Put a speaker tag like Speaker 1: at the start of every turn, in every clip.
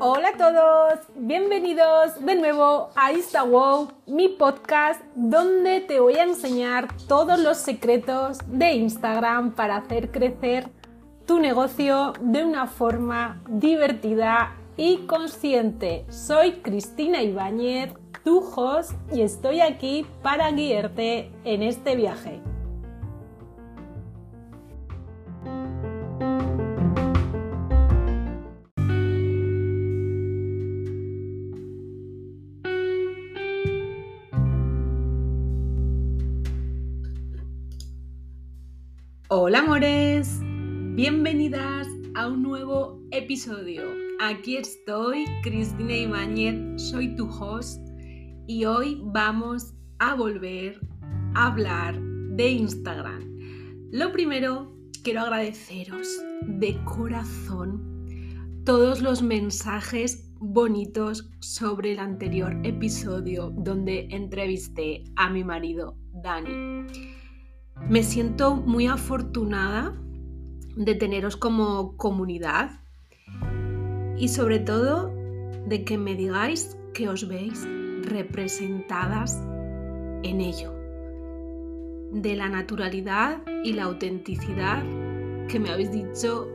Speaker 1: Hola a todos, bienvenidos de nuevo a InstaWow, mi podcast donde te voy a enseñar todos los secretos de Instagram para hacer crecer tu negocio de una forma divertida y consciente. Soy Cristina Ibáñez, tu host, y estoy aquí para guiarte en este viaje. Hola amores, bienvenidas a un nuevo episodio. Aquí estoy, Cristina Ibáñez, soy tu host y hoy vamos a volver a hablar de Instagram. Lo primero, quiero agradeceros de corazón todos los mensajes bonitos sobre el anterior episodio donde entrevisté a mi marido Dani. Me siento muy afortunada de teneros como comunidad y sobre todo de que me digáis que os veis representadas en ello, de la naturalidad y la autenticidad que me habéis dicho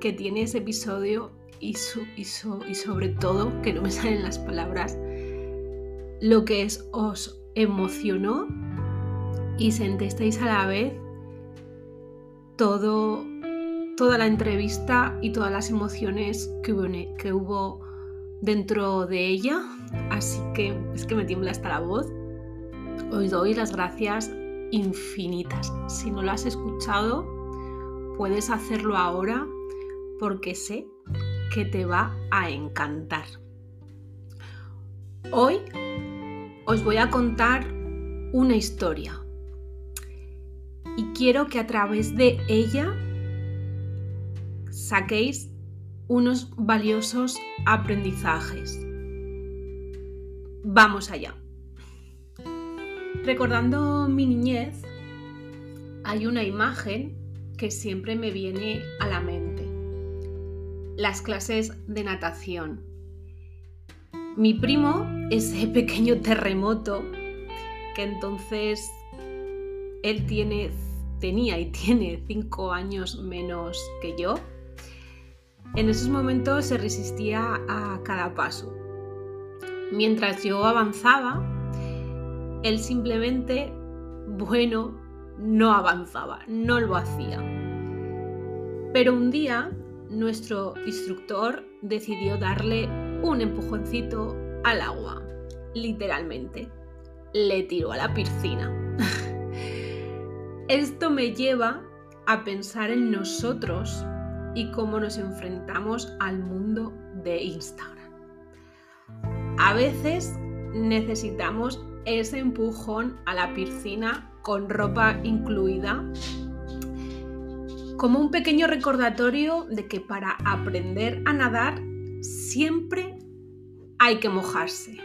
Speaker 1: que tiene ese episodio y, y, y sobre todo, que no me salen las palabras, lo que es, os emocionó y sentisteis a la vez toda la entrevista y todas las emociones que hubo, que hubo dentro de ella. Así que es que me tiembla hasta la voz. Os doy las gracias infinitas. Si no lo has escuchado, puedes hacerlo ahora porque sé que te va a encantar. Hoy os voy a contar una historia y quiero que a través de ella saquéis unos valiosos aprendizajes. Vamos allá. Recordando mi niñez, hay una imagen que siempre me viene a la mente. Las clases de natación. Mi primo, ese pequeño terremoto, que entonces él tiene tenía y tiene cinco años menos que yo, en esos momentos se resistía a cada paso. Mientras yo avanzaba, él simplemente, bueno, no avanzaba, no lo hacía. Pero un día nuestro instructor decidió darle un empujoncito al agua, literalmente. Le tiró a la piscina. Esto me lleva a pensar en nosotros y cómo nos enfrentamos al mundo de Instagram. A veces necesitamos ese empujón a la piscina con ropa incluida como un pequeño recordatorio de que para aprender a nadar siempre hay que mojarse.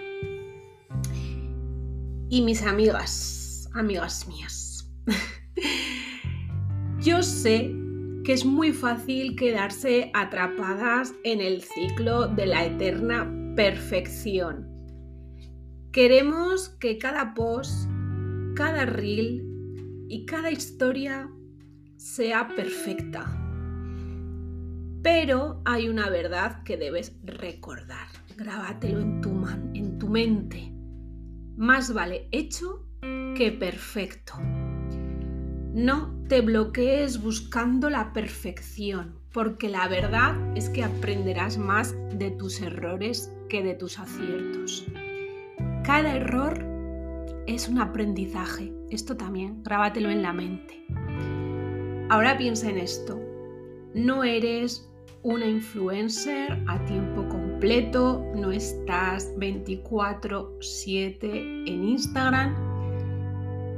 Speaker 1: Y mis amigas, amigas mías, Yo sé que es muy fácil quedarse atrapadas en el ciclo de la eterna perfección. Queremos que cada post, cada reel y cada historia sea perfecta. Pero hay una verdad que debes recordar. Grábatelo en tu, en tu mente. Más vale hecho que perfecto. No te bloquees buscando la perfección, porque la verdad es que aprenderás más de tus errores que de tus aciertos. Cada error es un aprendizaje. Esto también, grábatelo en la mente. Ahora piensa en esto. No eres una influencer a tiempo completo, no estás 24/7 en Instagram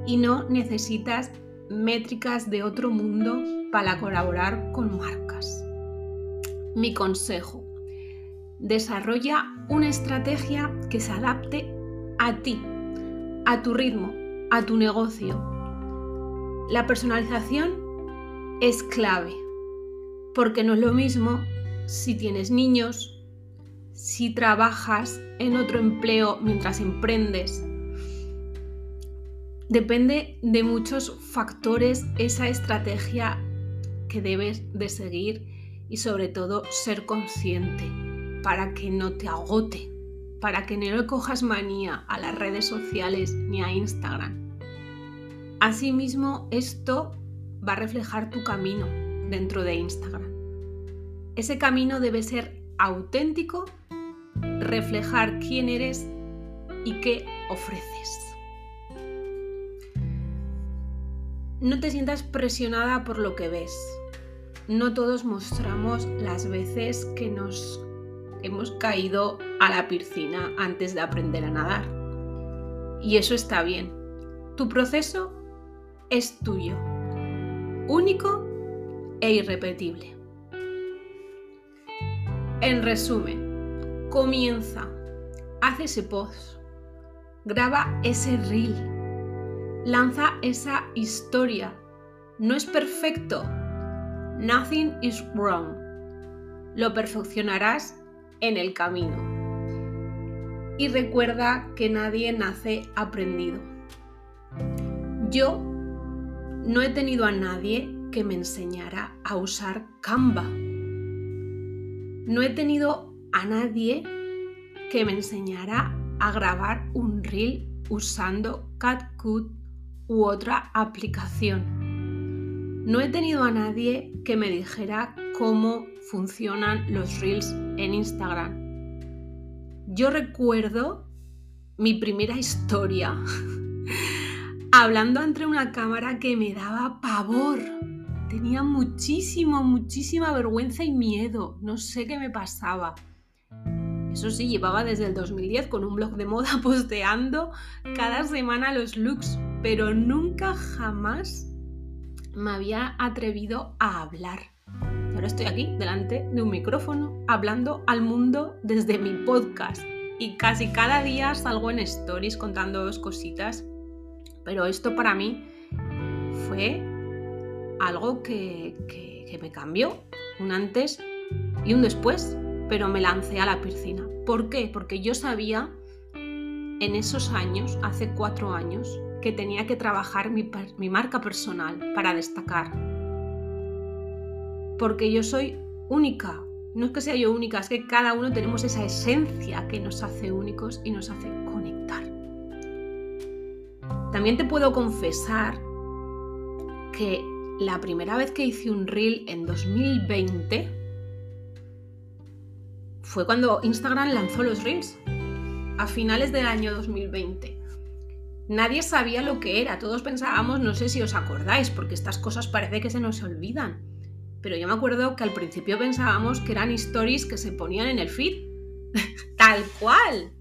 Speaker 1: y no necesitas métricas de otro mundo para colaborar con marcas. Mi consejo, desarrolla una estrategia que se adapte a ti, a tu ritmo, a tu negocio. La personalización es clave, porque no es lo mismo si tienes niños, si trabajas en otro empleo mientras emprendes. Depende de muchos factores esa estrategia que debes de seguir y sobre todo ser consciente para que no te agote, para que no le cojas manía a las redes sociales ni a Instagram. Asimismo, esto va a reflejar tu camino dentro de Instagram. Ese camino debe ser auténtico, reflejar quién eres y qué ofreces. No te sientas presionada por lo que ves. No todos mostramos las veces que nos hemos caído a la piscina antes de aprender a nadar. Y eso está bien. Tu proceso es tuyo, único e irrepetible. En resumen, comienza, haz ese post, graba ese reel, lanza esa historia. No es perfecto. Nothing is wrong. Lo perfeccionarás en el camino. Y recuerda que nadie nace aprendido. Yo no he tenido a nadie que me enseñara a usar Canva. No he tenido a nadie que me enseñara a grabar un reel usando CatCut u otra aplicación. No he tenido a nadie que me dijera cómo funcionan los reels en Instagram. Yo recuerdo mi primera historia hablando ante una cámara que me daba pavor. Tenía muchísimo, muchísima vergüenza y miedo. No sé qué me pasaba. Eso sí, llevaba desde el 2010 con un blog de moda posteando cada semana los looks, pero nunca jamás me había atrevido a hablar ahora estoy aquí delante de un micrófono hablando al mundo desde mi podcast y casi cada día salgo en stories contando cositas, pero esto para mí fue algo que, que me cambió, un antes y un después, pero me lancé a la piscina. ¿Por qué? Porque yo sabía en esos años, hace cuatro años, que tenía que trabajar mi, marca personal para destacar, porque yo soy única. No es que sea yo única, es que cada uno tenemos esa esencia que nos hace únicos y nos hace conectar. También te puedo confesar que la primera vez que hice un reel en 2020 fue cuando Instagram lanzó los reels, a finales del año 2020. Nadie sabía lo que era, todos pensábamos, no sé si os acordáis, porque estas cosas parece que se nos olvidan pero yo me acuerdo que al principio pensábamos que eran stories que se ponían en el feed. tal cual,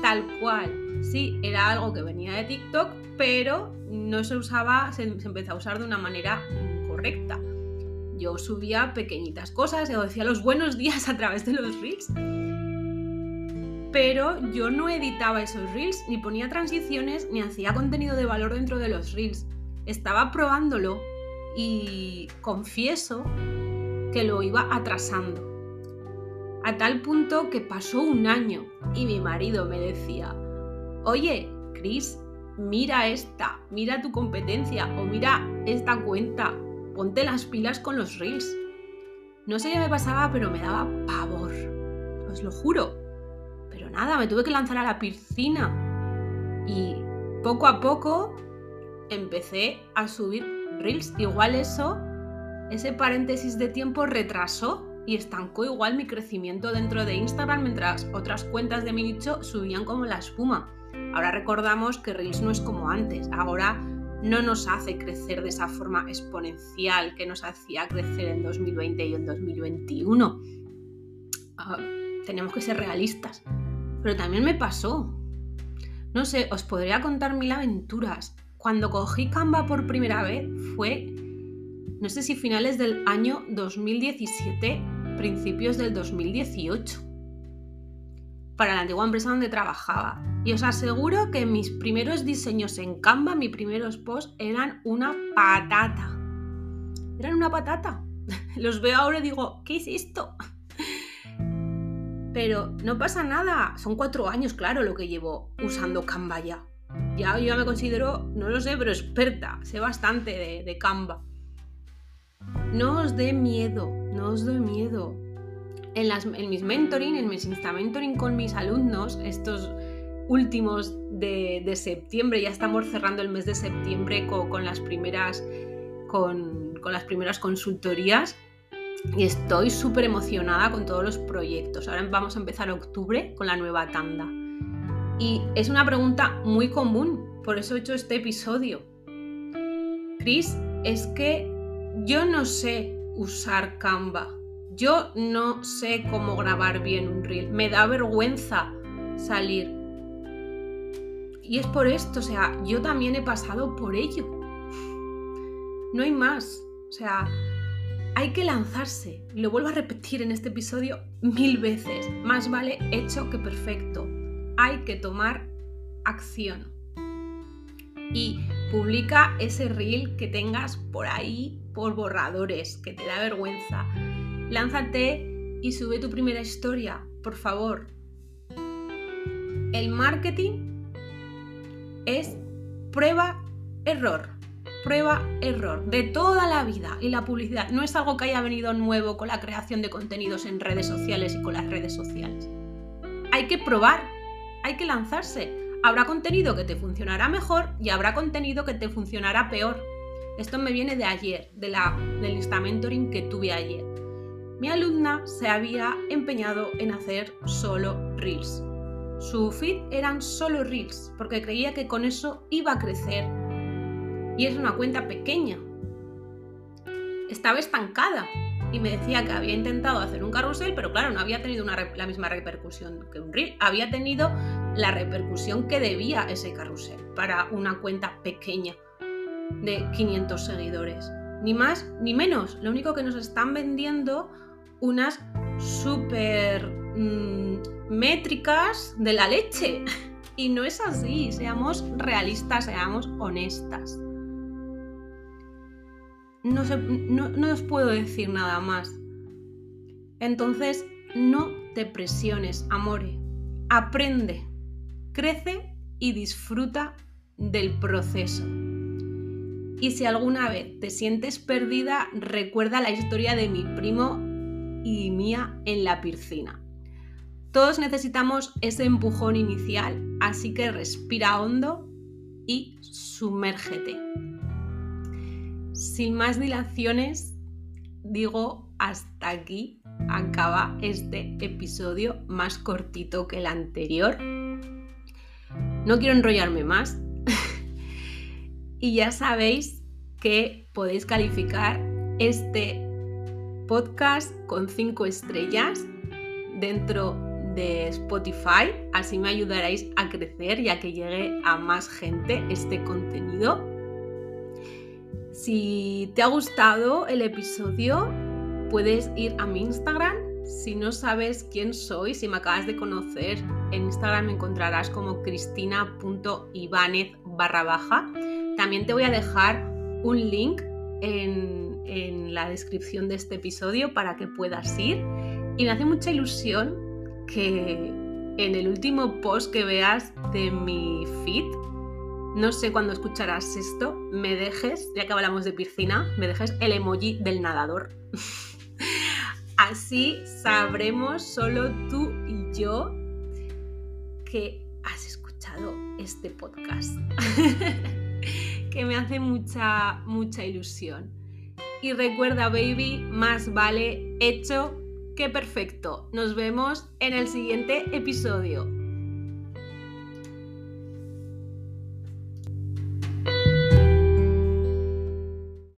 Speaker 1: tal cual. Sí, era algo que venía de TikTok, pero no se usaba, se, empezó a usar de una manera correcta. Yo subía pequeñitas cosas, yo decía los buenos días a través de los reels. Pero yo no editaba esos reels, ni ponía transiciones, ni hacía contenido de valor dentro de los reels. Estaba probándolo y confieso que lo iba atrasando. A tal punto que pasó un año y mi marido me decía, oye, Chris, mira esta, mira tu competencia o mira esta cuenta, ponte las pilas con los reels. No sé qué me pasaba, pero me daba pavor, os lo juro. Nada, me tuve que lanzar a la piscina y poco a poco empecé a subir Reels. Igual eso, ese paréntesis de tiempo retrasó y estancó igual mi crecimiento dentro de Instagram mientras otras cuentas de mi nicho subían como la espuma. Ahora recordamos que Reels no es como antes, ahora no nos hace crecer de esa forma exponencial que nos hacía crecer en 2020 y en 2021. Ah, tenemos que ser realistas. Pero también me pasó. No sé, os podría contar mil aventuras. Cuando cogí Canva por primera vez fue, no sé si finales del año 2017, principios del 2018, para la antigua empresa donde trabajaba. Y os aseguro que mis primeros diseños en Canva, mis primeros posts, eran una patata. eran una patata. Los veo ahora y digo, ¿qué es esto? Pero no pasa nada, son cuatro años, claro, lo que llevo usando Canva ya. Ya yo ya me considero, no lo sé, pero experta, sé bastante de, de Canva. No os dé miedo, no os dé miedo. En, las, en mis mentoring, en mis Insta Mentoring con mis alumnos, estos últimos de, de, septiembre, ya estamos cerrando el mes de septiembre con, con las, primeras, con, con las primeras consultorías y estoy súper emocionada con todos los proyectos. Ahora vamos a empezar octubre con la nueva tanda. Y es una pregunta muy común, por eso he hecho este episodio. Chris, es que yo no sé usar Canva. Yo no sé cómo grabar bien un reel. Me da vergüenza salir. Y es por esto, o sea, yo también he pasado por ello. No hay más. O sea, hay que lanzarse. Lo vuelvo a repetir en este episodio mil veces. Más vale hecho que perfecto. Hay que tomar acción. Y publica ese reel que tengas por ahí por borradores, que te da vergüenza. Lánzate y sube tu primera historia, por favor. El marketing es prueba, error prueba, error, de toda la vida. Y la publicidad no es algo que haya venido nuevo con la creación de contenidos en redes sociales y con las redes sociales. Hay que probar, hay que lanzarse. Habrá contenido que te funcionará mejor y habrá contenido que te funcionará peor. Esto me viene de ayer, de la, del Insta Mentoring que tuve ayer. Mi alumna se había empeñado en hacer solo Reels. Su feed eran solo Reels, porque creía que con eso iba a crecer y es una cuenta pequeña. Estaba estancada y me decía que había intentado hacer un carrusel, pero claro, no había tenido la misma repercusión que un reel, había tenido la repercusión que debía ese carrusel para una cuenta pequeña de 500 seguidores. Ni más ni menos, lo único que nos están vendiendo unas super mm, métricas de la leche. Y no es así, seamos realistas, seamos honestas no, os puedo decir nada más. Entonces, no te presiones, amore. Aprende, crece y disfruta del proceso. Y si alguna vez te sientes perdida, recuerda la historia de mi primo y mía en la piscina. Todos necesitamos ese empujón inicial, así que respira hondo y sumérgete. Sin más dilaciones, digo hasta aquí acaba este episodio más cortito que el anterior. No quiero enrollarme más. y ya sabéis que podéis calificar este podcast con 5 estrellas dentro de Spotify. Así me ayudaréis a crecer y a que llegue a más gente este contenido. Si te ha gustado el episodio, puedes ir a mi Instagram. Si no sabes quién soy, si me acabas de conocer, en Instagram me encontrarás como cristina.ibanez barra baja. También te voy a dejar un link en, en la descripción de este episodio para que puedas ir. Y me hace mucha ilusión que en el último post que veas de mi feed no sé cuándo escucharás esto, me dejes, ya que hablamos de piscina, me dejes el emoji del nadador. Así sabremos solo tú y yo que has escuchado este podcast. que me hace mucha, mucha ilusión. Y recuerda, baby, más vale hecho que perfecto. Nos vemos en el siguiente episodio.